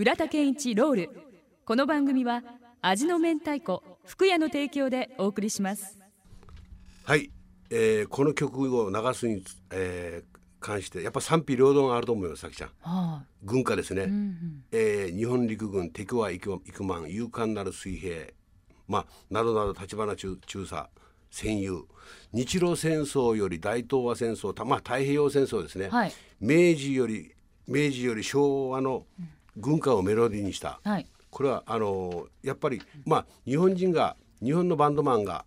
浦田健一ロール。この番組は味の明太子福屋の提供でお送りします。はい、えー、この曲を流すに、えー、関してやっぱ賛否両論あると思いますさきちゃん。は軍歌ですね、い、うんうん、えー日本陸軍敵は幾幾万勇敢なる水兵。まあなどなど立花中中佐戦友。日露戦争より大東亜戦争たまあ太平洋戦争ですね、はい。明治より明治より昭和の軍歌をメロディーにした、はい。これはあのやっぱりまあ日本人が日本のバンドマンが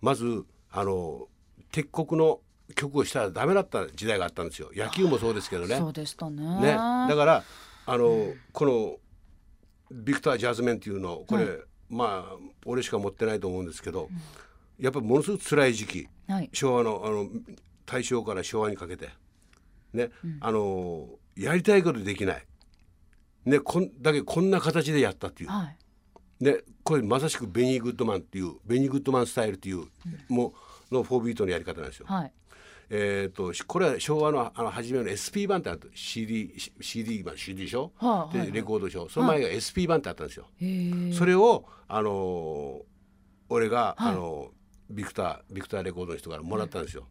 まずあの敵国の曲をしたらダメだった時代があったんですよ。野球もそうですけどね。そうでしたね。ね。だからあの、このビクター・ジャズメンっていうのこれ、まあ俺しか持ってないと思うんですけど、やっぱりものすごく辛い時期はい。昭和のあの大正から昭和にかけてね、あのやりたいことできない。ね、こんだけこんな形でやったっていう、はい。ね、これまさしくベニー・グッドマンっていうベニー・グッドマンスタイルっていう、もうの4ビートのやり方なんですよ。はい。えー、としこれは昭和のあの初めの SP 版ってあった。CD, CD, 版 CD でしょ、はあはいはい。でレコードでしょ？その前が SP 版ってあったんですよ。それを、あのー俺が、はい。あのビクタービクターレコードの人からもらったんですよ。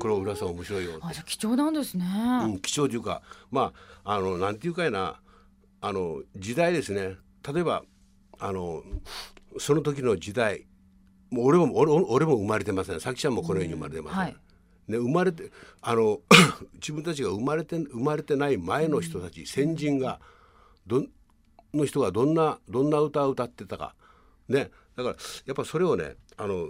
これ浦さん面白いよって。あじゃあ貴重なんですね、うん、貴重というかまああのなんていうかやなあの時代ですね。例えばあのその時の時代もう俺も俺俺も生まれてません。さきちゃんもこのように生まれてません、はい。ね、生まれてあの 自分たちが生まれて生まれてない前の人たち、先人がどんの人がどんなどんな歌を歌ってたか。ね。だからやっぱそれをねあの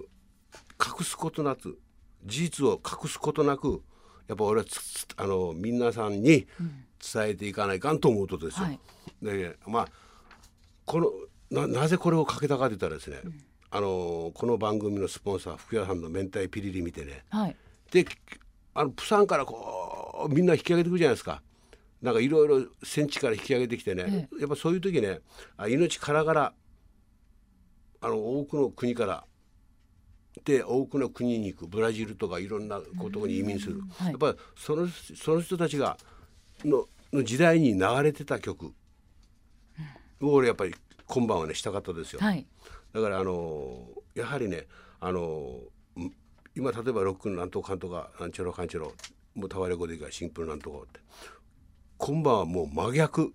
隠すことなく事実を隠すことなくやっぱ俺はつつあの皆さんに伝えていかないかんと思うことですよ。はい。でまあこのななぜこれをかけたかと言ったらですね、あのこの番組のスポンサー福屋さんの明太ピリリ見てね。はい。であのプサンからこうみんな引き上げてくるじゃないですか。なんかいろいろ戦地から引き上げてきてね、やっぱそういう時ねあ命からがらあの多くの国からで多くの国に行くブラジルとかいろんなことに移民する、はい。やっぱりそのその人たちがのの時代に流れてた曲。を俺やっぱり今晩はねしたかったですよ。はい。だからあのやはりねあのん今例えばロックのなんとかかんとかなんちゃろかんちゃろもうタワレコでいいからシンプルなんとかって。今晩はもう真逆、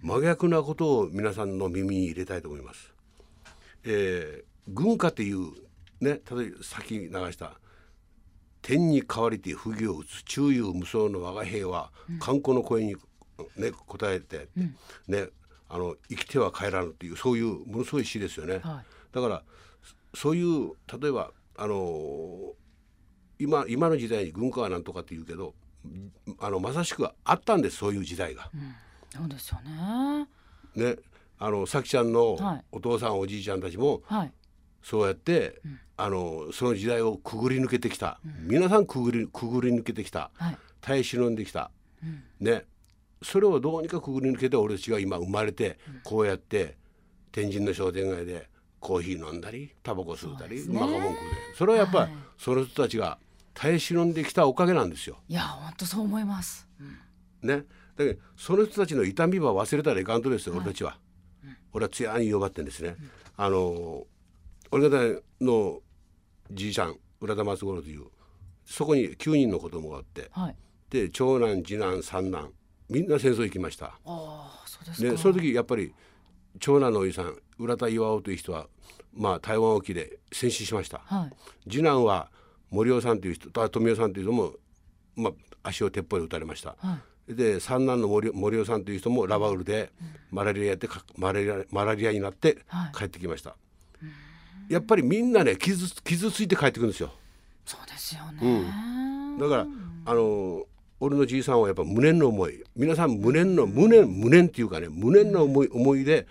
真逆なことを皆さんの耳に入れたいと思います。えー軍歌っていうね例えば先流した「天に代わりて不義を打つ中勇無双の我が兵は観光の声に、ね、答えて、ね、あの生きては帰らぬっていうそういうものすごい詩ですよね。はい。だからそそういう例えばあの今今の時代に軍歌はなんとかって言うけどあのまさしくあったんですそういう時代が。そうですよね。ねあのさきちゃんのはい。お父さんおじいちゃんたちもはいそうやって、あのその時代をくぐり抜けてきた、皆さんくぐりくぐり抜けてきた。はい。耐え忍んできた、ね。それをどうにかくぐり抜けて俺たちが今生まれて、こうやって天神の商店街でコーヒー飲んだりタバコ吸うたりそうね。マカモン食うそれはやっぱり、はい。その人たちが耐え忍んできたおかげなんですよ。いや本当そう思います、うん。ね、だけどその人たちの痛みは忘れたらいかんとですよ、俺たちは。俺は艶に呼ばってんですね。あの俺方のじいちゃん浦田松五郎というそこに9人の子供があってはい。で長男次男三男みんな戦争行きました。ああそうですか、でその時やっぱり長男のおじさん浦田巌という人は、まあ、台湾沖で戦死しました。はい。次男は森尾さんという人あ富代さんという人も、まあ、足を鉄砲で撃たれました。はい。で三男の森森尾さんという人もラバウルでマラリアやってかマラリアマラリアになってはい。帰ってきました、やっぱりみんなね傷傷ついて帰ってくるんですよ。そうですよね、だからあの俺のじいさんはやっぱ無念の思い。皆さん無念の無念無念っていうかね無念の思い思いで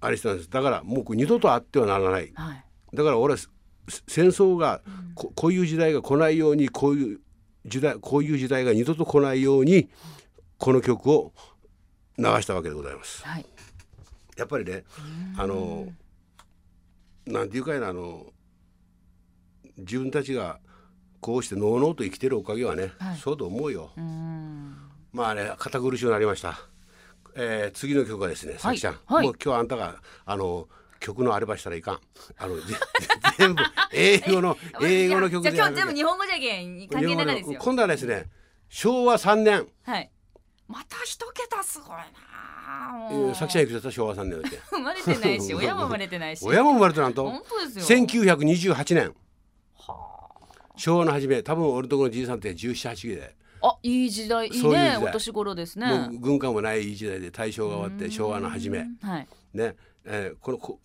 あれしてたんです。だからもう二度とあってはならない。はい。だから俺はせ戦争がここういう時代が来ないようにこういう時代こういう時代が二度と来ないようにこの曲を流したわけでございます。はい。やっぱりねあのなんていうかいなあの自分たちがこうしてのうのうと生きてるおかげはね、はい。そうと思うよ。うまあね堅苦しくなりました。えー次の曲はですね、さきちゃん、はい。もう今日あんたがあの曲のあればしたらいかん。あのぜ 全部英語の 英語の曲でじゃあ今日全部日本語じゃけん関係なかですよ。今度はですね、昭和3年。はい。また一桁すごいなえーさきちゃんいくつだった昭和3年だっけ。生まれてないし親も生まれてないし。親も生まれてなんと。本当ですよ。1928年。昭和の初め、多分俺とこのじいさんって17、8で。あいい時代いいそういう時代。ねお年頃ですね。軍艦もないいい時代で大正が終わって昭和の初め。はい。ね、えーこのこ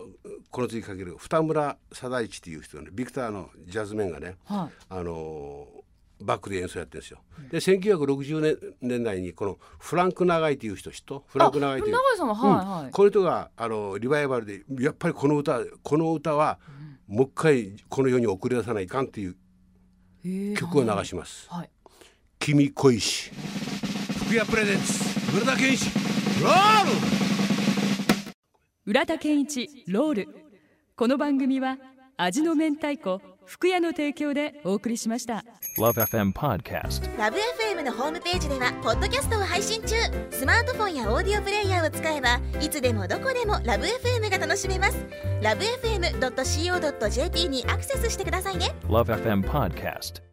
この次かける二村貞一っていう人がねビクターのジャズメンがね、はい。あのーバックで演奏やってるんですよ。で1960年年代にこのフランク・長井っていう人知っとフランク・長井という。長井さんははいはい、この人があのリバイバルでやっぱりこの歌この歌はもう一回この世に送り出さないかんっていう曲を流します。はい。君恋し福屋プレゼンツ村田健一ロール。浦田健一ロール。この番組は味の明太子福屋の提供でお送りしました Love FM Podcast. ラブ f m のホームページではポッドキャストを配信中スマートフォンやオーディオプレイヤーを使えばいつでもどこでもラブ f m が楽しめますラブ FM.co.jp にアクセスしてくださいね Love FM Podcast.